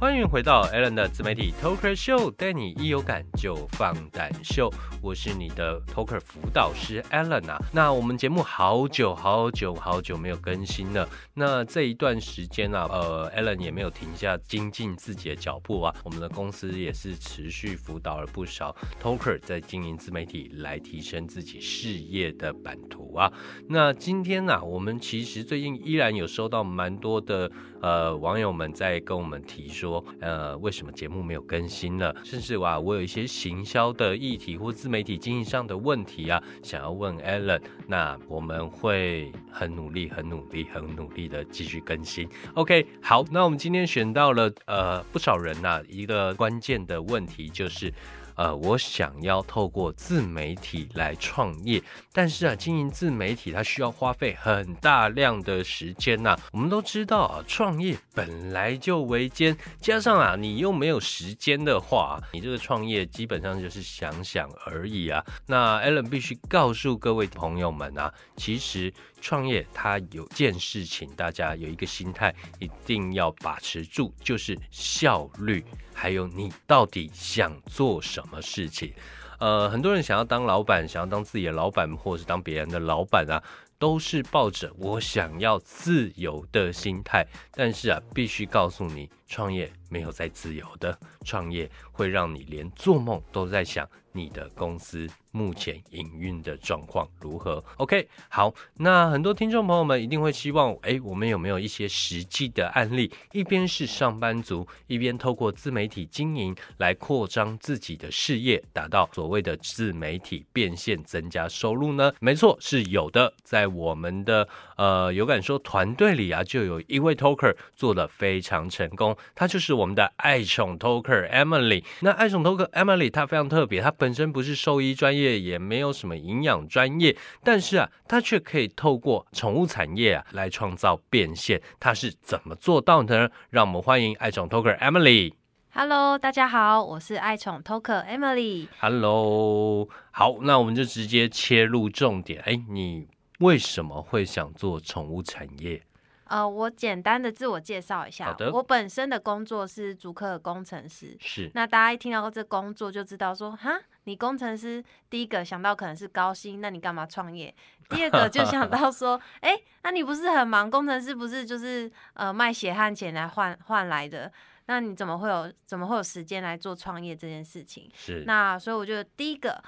欢迎回到 Alan 的自媒体 Talker Show，带你一有感就放胆秀。我是你的 Talker 辅导师 Alan 啊。那我们节目好久好久好久没有更新了。那这一段时间啊，呃，Alan 也没有停下精进自己的脚步啊。我们的公司也是持续辅导了不少 Talker 在经营自媒体来提升自己事业的版图啊。那今天呢，我们其实最近依然有收到蛮多的呃网友们在跟我们提说。呃，为什么节目没有更新了？甚至哇，我有一些行销的议题或自媒体经营上的问题啊，想要问 Alan，那我们会很努力、很努力、很努力的继续更新。OK，好，那我们今天选到了呃不少人呐，一个关键的问题就是。呃，我想要透过自媒体来创业，但是啊，经营自媒体它需要花费很大量的时间呐。我们都知道啊，创业本来就维艰，加上啊，你又没有时间的话，你这个创业基本上就是想想而已啊。那 Allen 必须告诉各位朋友们啊，其实。创业，它有件事情，大家有一个心态一定要把持住，就是效率，还有你到底想做什么事情。呃，很多人想要当老板，想要当自己的老板，或者是当别人的老板啊，都是抱着我想要自由的心态。但是啊，必须告诉你，创业没有再自由的，创业会让你连做梦都在想你的公司。目前营运的状况如何？OK，好，那很多听众朋友们一定会希望，哎，我们有没有一些实际的案例？一边是上班族，一边透过自媒体经营来扩张自己的事业，达到所谓的自媒体变现，增加收入呢？没错，是有的。在我们的呃有感说团队里啊，就有一位 Talker 做的非常成功，他就是我们的爱宠 Talker Emily。那爱宠 Talker Emily 她非常特别，她本身不是兽医专业。也没有什么营养专业，但是啊，他却可以透过宠物产业啊来创造变现。他是怎么做到的呢？让我们欢迎爱宠 Talker Emily。Hello，大家好，我是爱宠 Talker Emily。Hello，好，那我们就直接切入重点。哎，你为什么会想做宠物产业？呃，我简单的自我介绍一下。好的。我本身的工作是主客工程师。是。那大家一听到这工作就知道说，哈。你工程师第一个想到可能是高薪，那你干嘛创业？第二个就想到说，哎，那你不是很忙？工程师不是就是呃卖血汗钱来换换来的？那你怎么会有怎么会有时间来做创业这件事情？是。那所以我觉得第一个。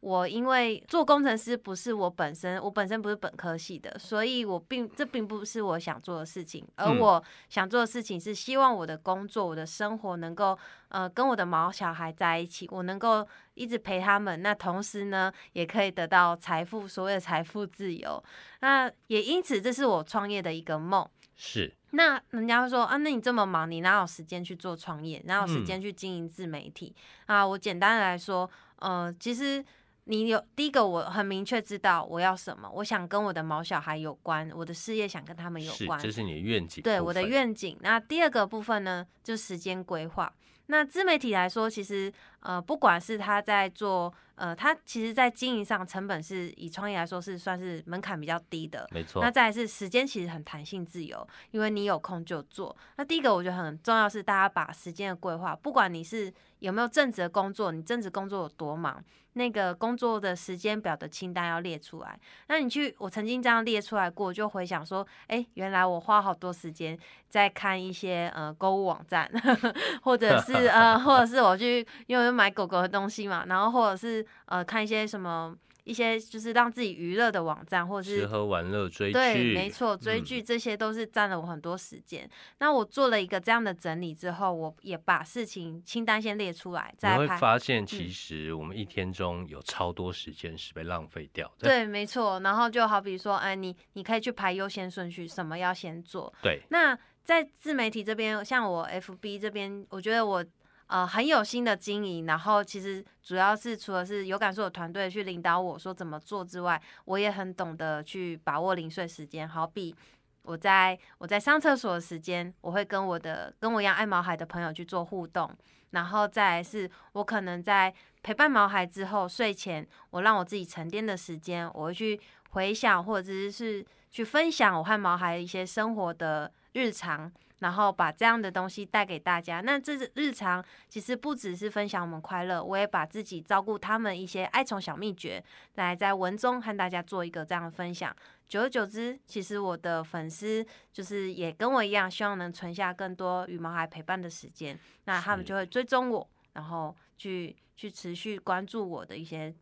我因为做工程师不是我本身，我本身不是本科系的，所以我并这并不是我想做的事情，而我想做的事情是希望我的工作、我的生活能够呃跟我的毛小孩在一起，我能够一直陪他们，那同时呢也可以得到财富，所谓的财富自由。那也因此这是我创业的一个梦。是。那人家会说啊，那你这么忙，你哪有时间去做创业？哪有时间去经营自媒体？啊，我简单的来说，呃，其实。你有第一个，我很明确知道我要什么，我想跟我的毛小孩有关，我的事业想跟他们有关，这是你的愿景。对，我的愿景。那第二个部分呢，就是时间规划。那自媒体来说，其实呃，不管是他在做，呃，它其实在经营上成本是以创业来说是算是门槛比较低的，没错。那再是时间其实很弹性自由，因为你有空就做。那第一个我觉得很重要是大家把时间的规划，不管你是有没有正职的工作，你正职工作有多忙。那个工作的时间表的清单要列出来。那你去，我曾经这样列出来过，就回想说，哎，原来我花好多时间在看一些呃购物网站，或者是呃，或者是我去因为买狗狗的东西嘛，然后或者是呃看一些什么。一些就是让自己娱乐的网站，或者是吃喝玩乐追剧，对，没错，追剧这些都是占了我很多时间。那我做了一个这样的整理之后，我也把事情清单先列出来。你会发现，其实我们一天中有超多时间是被浪费掉的。对，没错。然后就好比说，哎，你你可以去排优先顺序，什么要先做。对。那在自媒体这边，像我 FB 这边，我觉得我。呃，很有心的经营，然后其实主要是除了是有感受的团队去领导我说怎么做之外，我也很懂得去把握零碎时间。好比我在我在上厕所的时间，我会跟我的跟我一样爱毛孩的朋友去做互动，然后再来是我可能在陪伴毛孩之后睡前，我让我自己沉淀的时间，我会去回想或者是去分享我和毛孩一些生活的日常。然后把这样的东西带给大家。那这日常其实不只是分享我们快乐，我也把自己照顾他们一些爱宠小秘诀，来在文中和大家做一个这样的分享。久而久之，其实我的粉丝就是也跟我一样，希望能存下更多羽毛孩陪伴的时间，那他们就会追踪我，然后去去持续关注我的一些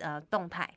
呃动态。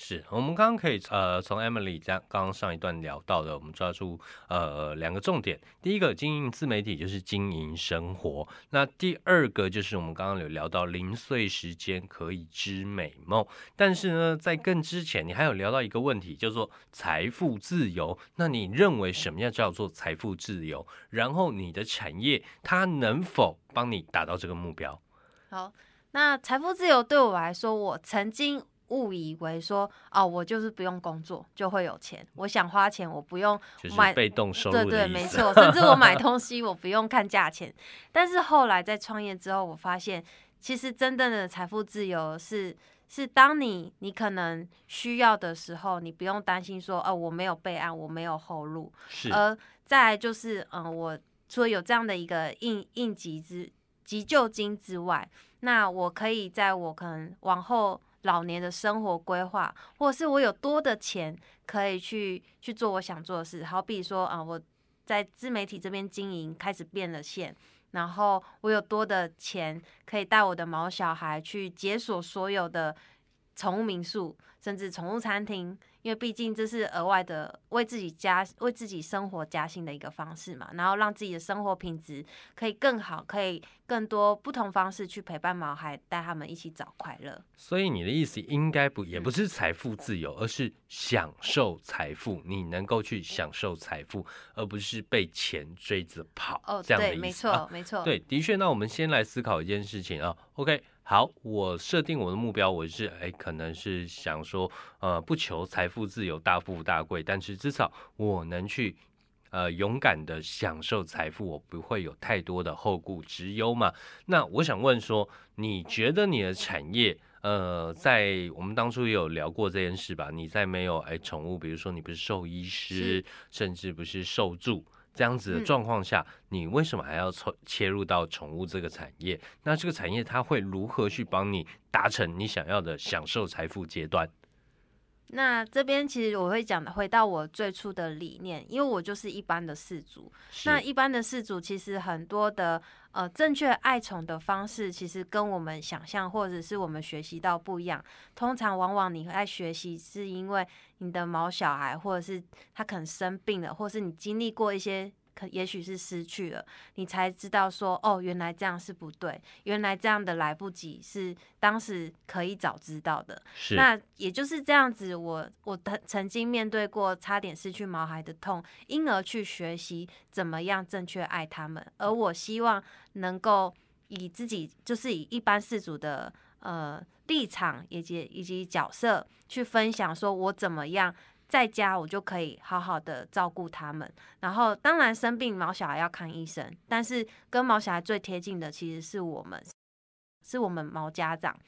是我们刚刚可以呃从 Emily 这样刚刚上一段聊到的，我们抓住呃两个重点。第一个经营自媒体就是经营生活，那第二个就是我们刚刚有聊到零碎时间可以织美梦。但是呢，在更之前，你还有聊到一个问题，叫做财富自由。那你认为什么样叫做财富自由？然后你的产业它能否帮你达到这个目标？好，那财富自由对我来说，我曾经。误以为说哦，我就是不用工作就会有钱，我想花钱我不用买被动收入对对，没错，甚至我买 东西我不用看价钱。但是后来在创业之后，我发现其实真正的财富自由是是当你你可能需要的时候，你不用担心说哦我没有备案，我没有后路。是，而再就是嗯，我除了有这样的一个应应急之急救金之外，那我可以在我可能往后。老年的生活规划，或者是我有多的钱可以去去做我想做的事，好比说啊，我在自媒体这边经营开始变了线，然后我有多的钱可以带我的毛小孩去解锁所有的宠物民宿，甚至宠物餐厅。因为毕竟这是额外的为自己加为自己生活加薪的一个方式嘛，然后让自己的生活品质可以更好，可以更多不同方式去陪伴毛孩，带他们一起找快乐。所以你的意思应该不也不是财富自由，而是享受财富，你能够去享受财富，而不是被钱追着跑。哦，这样的意思，没错，没错。对，的确。那我们先来思考一件事情啊。OK。好，我设定我的目标，我是哎，可能是想说，呃，不求财富自由、大富大贵，但是至少我能去，呃，勇敢的享受财富，我不会有太多的后顾之忧嘛。那我想问说，你觉得你的产业，呃，在我们当初也有聊过这件事吧？你在没有哎宠物，比如说你不是兽医师，甚至不是兽助。这样子的状况下，你为什么还要从切入到宠物这个产业？那这个产业它会如何去帮你达成你想要的享受财富阶段？那这边其实我会讲的，回到我最初的理念，因为我就是一般的饲主。那一般的饲主其实很多的呃正确爱宠的方式，其实跟我们想象或者是我们学习到不一样。通常往往你在学习，是因为你的毛小孩，或者是他可能生病了，或是你经历过一些。可也许是失去了，你才知道说哦，原来这样是不对，原来这样的来不及是当时可以早知道的。是，那也就是这样子，我我曾曾经面对过差点失去毛孩的痛，因而去学习怎么样正确爱他们。而我希望能够以自己就是以一般事主的呃立场以及以及角色去分享，说我怎么样。在家我就可以好好的照顾他们，然后当然生病毛小孩要看医生，但是跟毛小孩最贴近的其实是我们，是我们毛家长。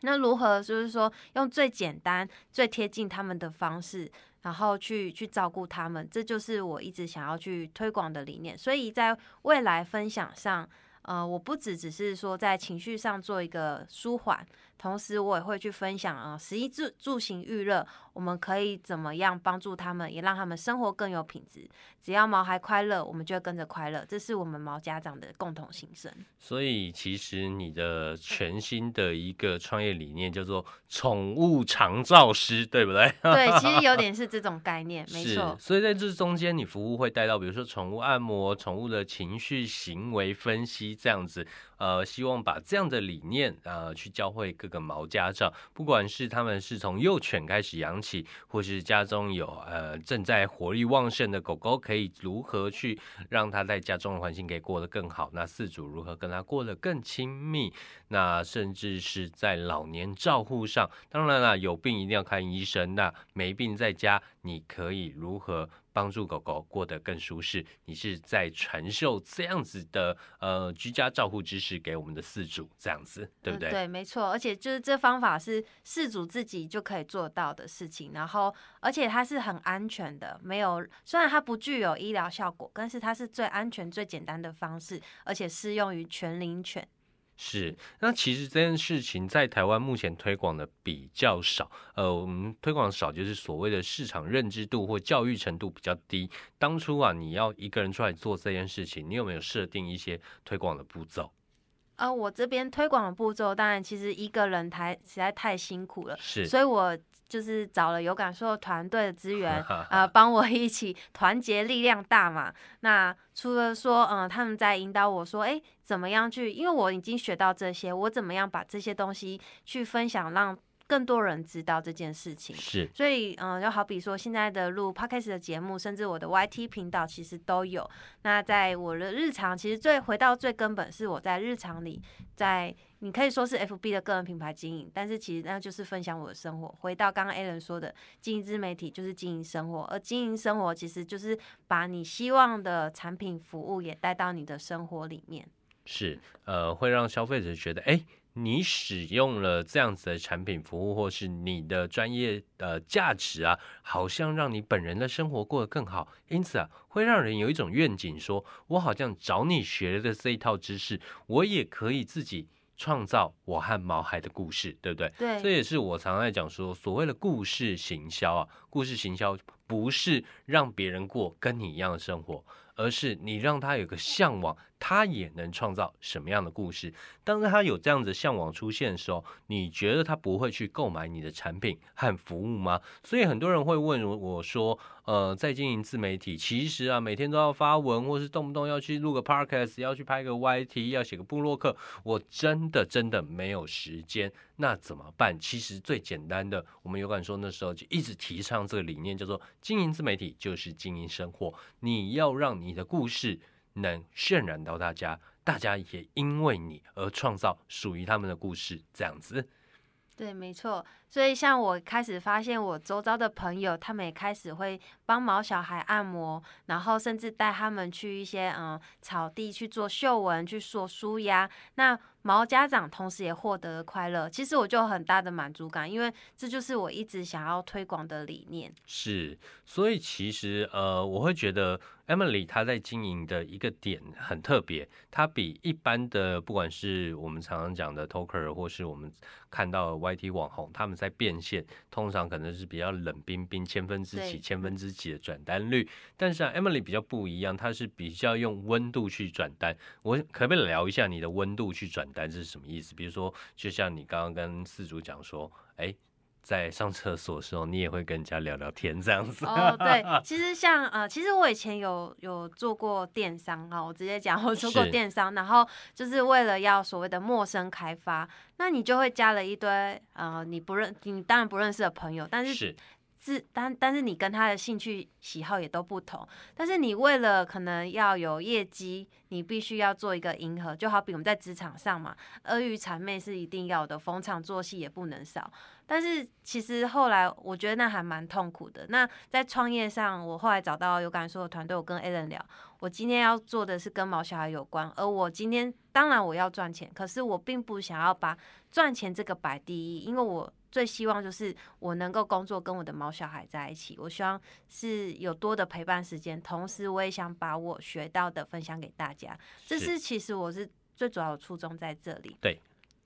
那如何就是说用最简单、最贴近他们的方式，然后去去照顾他们，这就是我一直想要去推广的理念。所以在未来分享上，呃，我不只只是说在情绪上做一个舒缓。同时，我也会去分享啊，食衣住住行娱乐，我们可以怎么样帮助他们，也让他们生活更有品质。只要毛孩快乐，我们就会跟着快乐，这是我们毛家长的共同心声。所以，其实你的全新的一个创业理念叫做“宠物长照师”，对不对？对，其实有点 是这种概念，没错。所以在这中间，你服务会带到，比如说宠物按摩、宠物的情绪行为分析这样子。呃，希望把这样的理念呃去教会各个毛家长，不管是他们是从幼犬开始养起，或是家中有呃正在活力旺盛的狗狗，可以如何去让它在家中的环境可以过得更好？那饲主如何跟它过得更亲密？那甚至是在老年照护上，当然了，有病一定要看医生，那没病在家，你可以如何？帮助狗狗过得更舒适，你是在传授这样子的呃居家照护知识给我们的饲主，这样子对不对？对，没错。而且就是这方法是饲主自己就可以做到的事情，然后而且它是很安全的，没有虽然它不具有医疗效果，但是它是最安全、最简单的方式，而且适用于全龄犬。是，那其实这件事情在台湾目前推广的比较少，呃，我们推广少就是所谓的市场认知度或教育程度比较低。当初啊，你要一个人出来做这件事情，你有没有设定一些推广的步骤？呃，我这边推广的步骤，当然其实一个人太实在太辛苦了，是，所以我就是找了有感受团队的资 源啊，帮我一起团结力量大嘛。那除了说，嗯，他们在引导我说，哎，怎么样去？因为我已经学到这些，我怎么样把这些东西去分享，让。更多人知道这件事情，是，所以嗯，就好比说现在的录 podcast 的节目，甚至我的 YT 频道，其实都有。那在我的日常，其实最回到最根本，是我在日常里，在你可以说是 FB 的个人品牌经营，但是其实那就是分享我的生活。回到刚刚 Alan 说的，经营自媒体就是经营生活，而经营生活其实就是把你希望的产品服务也带到你的生活里面。是，呃，会让消费者觉得，哎。你使用了这样子的产品服务，或是你的专业的价值啊，好像让你本人的生活过得更好，因此啊，会让人有一种愿景，说我好像找你学的这一套知识，我也可以自己创造我和毛孩的故事，对不对？对，这也是我常常在讲说，所谓的故事行销啊，故事行销不是让别人过跟你一样的生活。而是你让他有个向往，他也能创造什么样的故事？当他有这样子向往出现的时候，你觉得他不会去购买你的产品和服务吗？所以很多人会问我说：“呃，在经营自媒体，其实啊，每天都要发文，或是动不动要去录个 podcast，要去拍个 YT，要写个部落客，我真的真的没有时间。那怎么办？其实最简单的，我们有感说那时候就一直提倡这个理念，叫做经营自媒体就是经营生活。你要让你的故事能渲染到大家，大家也因为你而创造属于他们的故事，这样子。对，没错。所以像我开始发现，我周遭的朋友，他们也开始会帮毛小孩按摩，然后甚至带他们去一些嗯草地去做嗅闻，去做舒压。那毛家长同时也获得了快乐，其实我就有很大的满足感，因为这就是我一直想要推广的理念。是，所以其实呃，我会觉得 Emily 她在经营的一个点很特别，她比一般的不管是我们常常讲的 Talker，或是我们看到 YT 网红，他们在变现，通常可能是比较冷冰冰，千分之几、千分之几的转单率。但是啊，Emily 比较不一样，她是比较用温度去转单。我可不可以聊一下你的温度去转？单是什么意思？比如说，就像你刚刚跟四主讲说，哎，在上厕所的时候，你也会跟人家聊聊天这样子。哦，对，其实像呃，其实我以前有有做过电商啊，我直接讲，我做过电商，然后就是为了要所谓的陌生开发，那你就会加了一堆呃，你不认，你当然不认识的朋友，但是。是，但但是你跟他的兴趣喜好也都不同，但是你为了可能要有业绩，你必须要做一个迎合，就好比我们在职场上嘛，阿谀谄媚是一定要的，逢场作戏也不能少。但是其实后来我觉得那还蛮痛苦的。那在创业上，我后来找到有感受的团队，我跟 a l a n 聊，我今天要做的是跟毛小孩有关，而我今天当然我要赚钱，可是我并不想要把赚钱这个摆第一，因为我。最希望就是我能够工作跟我的毛小孩在一起，我希望是有多的陪伴时间，同时我也想把我学到的分享给大家。这是其实我是最主要的初衷在这里。对，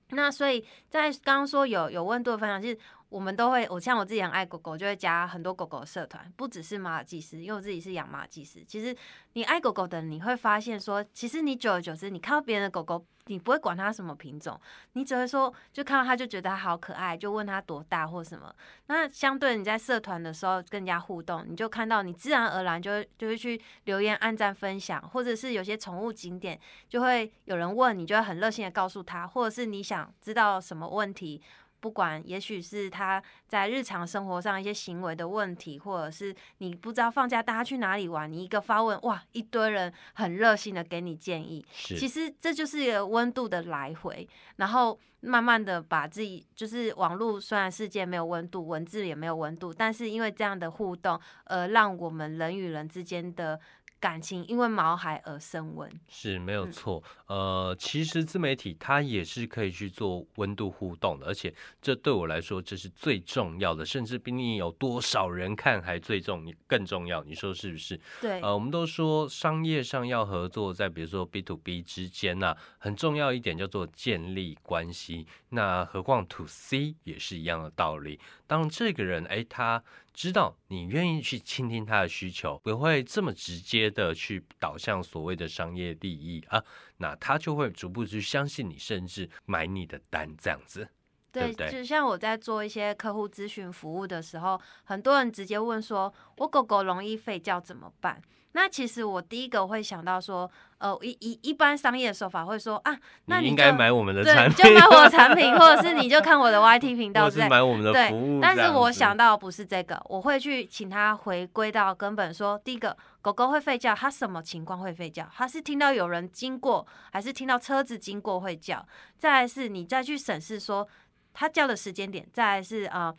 那所以在刚刚说有有温度的分享，其实。我们都会，我像我自己很爱狗狗，就会加很多狗狗社团，不只是马尔济斯，因为我自己是养马尔济斯。其实你爱狗狗的，你会发现说，其实你久而久之，你看到别人的狗狗，你不会管它什么品种，你只会说，就看到它就觉得它好可爱，就问它多大或什么。那相对你在社团的时候更加互动，你就看到你自然而然就会就会去留言、按赞、分享，或者是有些宠物景点就会有人问你，就会很热心的告诉他，或者是你想知道什么问题。不管也许是他在日常生活上一些行为的问题，或者是你不知道放假大家去哪里玩，你一个发问，哇，一堆人很热心的给你建议。其实这就是一个温度的来回，然后慢慢的把自己，就是网络虽然世界没有温度，文字也没有温度，但是因为这样的互动，呃，让我们人与人之间的感情因为毛孩而升温。是没有嗯错，呃，其实自媒体它也是可以去做温度互动的，而且这对我来说这是最重要的，甚至比你有多少人看还最重更重要，你说是不是？对，呃，我们都说商业上要合作，在比如说 B to B 之间啊、很重要一点叫做建立关系。那何况 To C 也是一样的道理。当这个人哎，他知道你愿意去倾听他的需求，不会这么直接的去导向所谓的商业利益啊，那他就会逐步去相信你，甚至买你的单这样子。对对，不对就像我在做一些客户咨询服务的时候，很多人直接问说：“我狗狗容易吠叫怎么办？”那其实我第一个会想到说，呃，一一一般商业手法会说啊，那就你应该买我们的，产品，就买我的产品，或者是你就看我的 YT 频道或是之类。买我们的对服务。但是我想到不是这个，我会去请他回归到根本说，第一个，狗狗会吠叫，它什么情况会吠叫？它是听到有人经过，还是听到车子经过会叫？再来是你再去审视说它叫的时间点，再来是呃。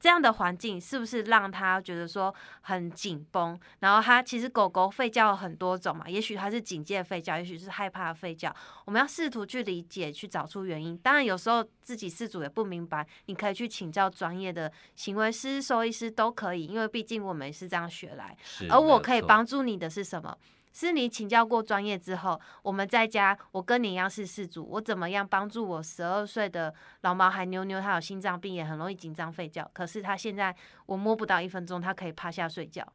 这样的环境是不是让他觉得说很紧绷？然后他其实狗狗吠叫有很多种嘛，也许它是警戒吠叫，也许是害怕吠叫。我们要试图去理解，去找出原因。当然，有时候自己事主也不明白，你可以去请教专业的行为师、兽医师都可以，因为毕竟我们也是这样学来。而我可以帮助你的是什么？是你请教过专业之后，我们在家，我跟你一样是事主，我怎么样帮助我十二岁的老毛孩妞妞？他有心脏病，也很容易紧张吠叫，可是他现在我摸不到一分钟，他可以趴下睡觉。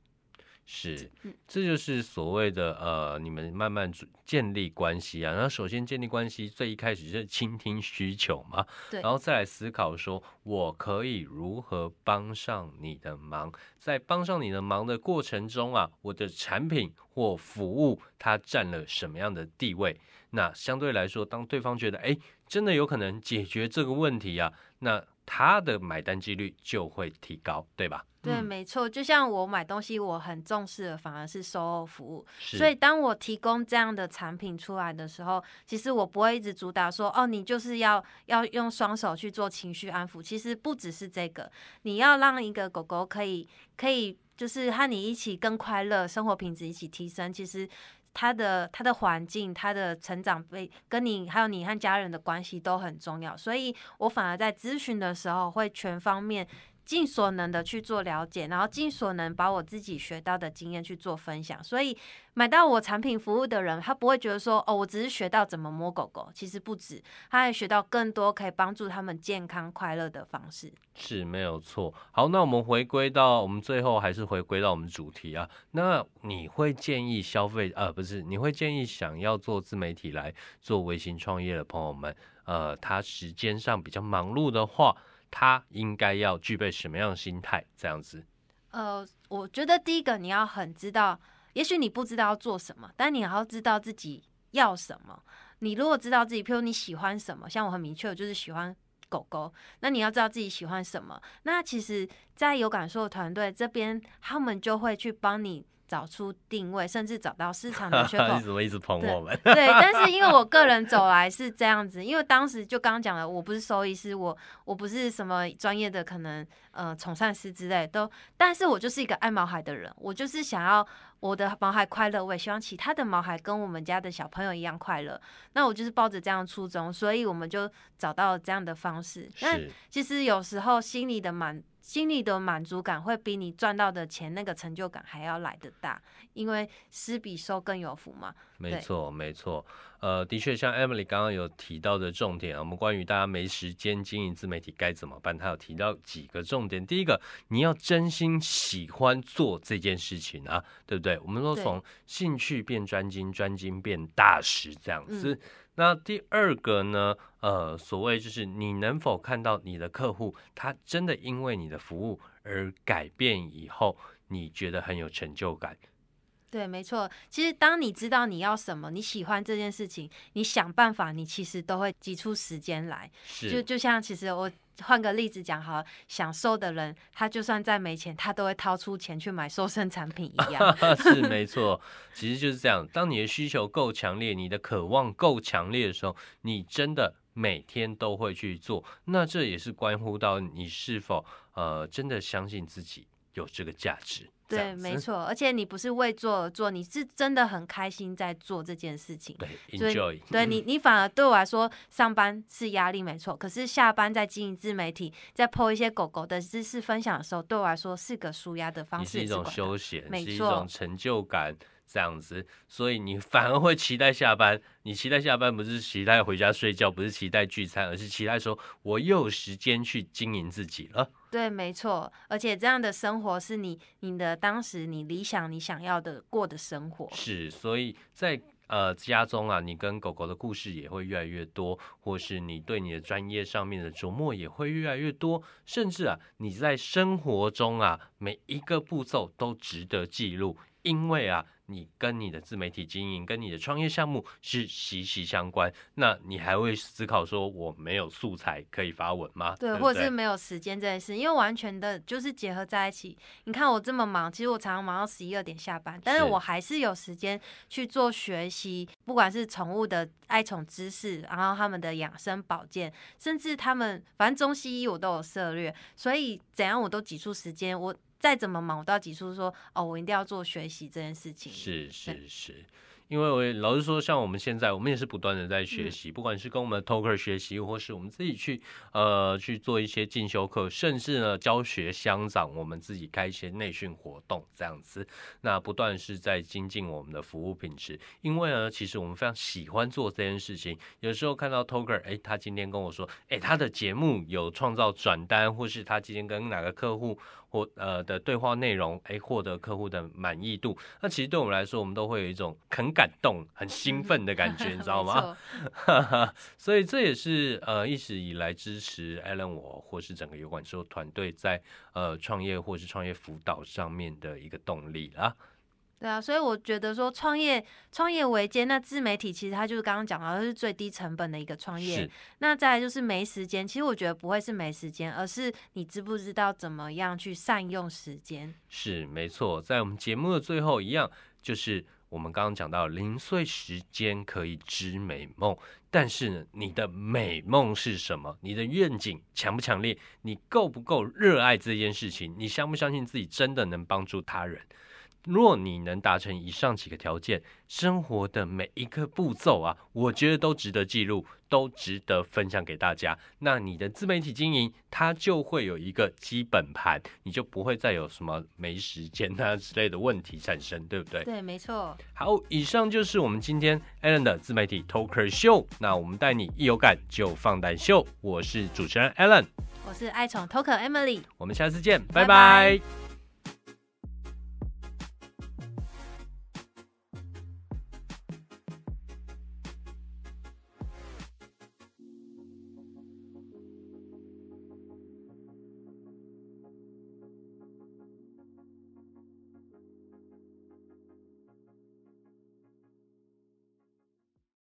是嗯，这就是所谓的呃，你们慢慢建立关系啊。然后首先建立关系，最一开始就是倾听需求嘛，对然后再来思考说我可以如何帮上你的忙。在帮上你的忙的过程中啊，我的产品或服务它占了什么样的地位？那相对来说，当对方觉得哎，真的有可能解决这个问题啊，那他的买单几率就会提高，对吧？对，嗯没错。就像我买东西，我很重视的反而是售后服务。所以，当我提供这样的产品出来的时候，其实我不会一直主打说，哦，你就是要要用双手去做情绪安抚。其实不只是这个，你要让一个狗狗可以可以就是和你一起更快乐，生活品质一起提升。其实。它的它的环境、它的成长被跟你还有你和家人的关系都很重要，所以我反而在咨询的时候会全方面尽所能的去做了解，然后尽所能把我自己学到的经验去做分享。所以买到我产品服务的人，他不会觉得说哦，我只是学到怎么摸狗狗，其实不止，他还学到更多可以帮助他们健康快乐的方式。是没有错。好，那我们回归到我们最后还是回归到我们主题啊。那你会建议消费呃不是，你会建议想要做自媒体来做微型创业的朋友们，呃，他时间上比较忙碌的话，他应该要具备什么样的心态？这样子呃，我觉得第一个你要很知道，也许你不知道要做什么，但你要知道自己要什么。你如果知道自己，譬如你喜欢什么，像我很明确，我就是喜欢狗狗。那你要知道自己喜欢什么，那其实，在有感受的团队这边，他们就会去帮你找出定位，甚至找到市场的缺口 你。怎么一直捧我们？对，但是因为我个人走来是这样子，因为当时就刚刚讲了，我不是收益师，我我不是什么专业的可能呃宠善师之类都，但是我就是一个爱毛孩的人，我就是想要我的毛孩快乐，我也希望其他的毛孩跟我们家的小朋友一样快乐。那我就是抱着这样的初衷，所以我们就找到这样的方式。那其实有时候心里的满心里的满足感会比你赚到的钱那个成就感还要来得大，因为施比受更有福嘛。对没错，没错。呃，的确，像 Emily 刚刚有提到的重点啊，我们关于大家没时间经营自媒体该怎么办，她有提到几个重点。第一个，你要真心喜欢做这件事情啊，对不对？我们说对从兴趣变专精，专精变大师这样子。那第二个呢？呃，所谓就是你能否看到你的客户，他真的因为你的服务而改变以后，你觉得很有成就感。对，没错。其实当你知道你要什么，你喜欢这件事情，你想办法，你其实都会挤出时间来。是，就就像其实我换个例子讲好，想瘦的人，他就算再没钱，他都会掏出钱去买瘦身产品一样。是没错，其实就是这样。当你的需求够强烈，你的渴望够强烈的时候，你真的每天都会去做。那这也是关乎到你是否呃真的相信自己有这个价值。对，没错，而且你不是为做而做，你是真的很开心在做这件事情。对，enjoy。对你，你反而对我来说，上班是压力没错，可是下班在经营自媒体，在 po 一些狗狗的知识分享的时候，对我来说是个舒压的方式，是一种休闲，是一种成就感。这样子，所以你反而会期待下班。你期待下班，不是期待回家睡觉，不是期待聚餐，而是期待说我又有时间去经营自己了。对，没错。而且这样的生活是你你的当时你理想你想要的过的生活。是，所以在呃家中啊，你跟狗狗的故事也会越来越多，或是你对你的专业上面的琢磨也会越来越多，甚至啊你在生活中啊每一个步骤都值得记录，因为啊。你跟你的自媒体经营，跟你的创业项目是息息相关。那你还会思考说，我没有素材可以发文吗？对，或者是没有时间这件事，因为完全的就是结合在一起。你看我这么忙，其实我常常忙到十一二点下班，但是我还是有时间去做学习，不管是宠物的爱宠知识，然后他们的养生保健，甚至他们反正中西医我都有涉略，所以怎样我都挤出时间我。再怎么忙，我都要挤出说哦，我一定要做学习这件事情。是是是。因为我老实说，像我们现在，我们也是不断的在学习，不管是跟我们的 talker 学习，或是我们自己去呃去做一些进修课，甚至呢教学相长，我们自己开一些内训活动这样子，那不断是在精进我们的服务品质。因为呢，其实我们非常喜欢做这件事情。有时候看到 talker，哎，他今天跟我说，哎，他的节目有创造转单，或是他今天跟哪个客户或呃的对话内容，哎，获得客户的满意度，那其实对我们来说，我们都会有一种很感。感动、很兴奋的感觉，你知道 吗？所以这也是呃一直以来支持 Allen 我或是整个油管说团队在呃创业或是创业辅导上面的一个动力啦。对啊，所以我觉得说创业创业维艰，那自媒体其实它就是刚刚讲到，是最低成本的一个创业。那再来就是没时间，其实我觉得不会是没时间，而是你知不知道怎么样去善用时间。是没错，在我们节目的最后一样就是。我们刚刚讲到零碎时间可以织美梦，但是呢，你的美梦是什么？你的愿景强不强烈？你够不够热爱这件事情？你相不相信自己真的能帮助他人？若你能达成以上几个条件，生活的每一个步骤啊，我觉得都值得记录，都值得分享给大家。那你的自媒体经营，它就会有一个基本盘，你就不会再有什么没时间啊之类的问题产生，对不对？对，没错。好，以上就是我们今天 Allen 的自媒体 Talker 秀。那我们带你一有感就放胆秀，我是主持人 Allen，我是爱宠 Talker Emily，我们下次见，拜拜。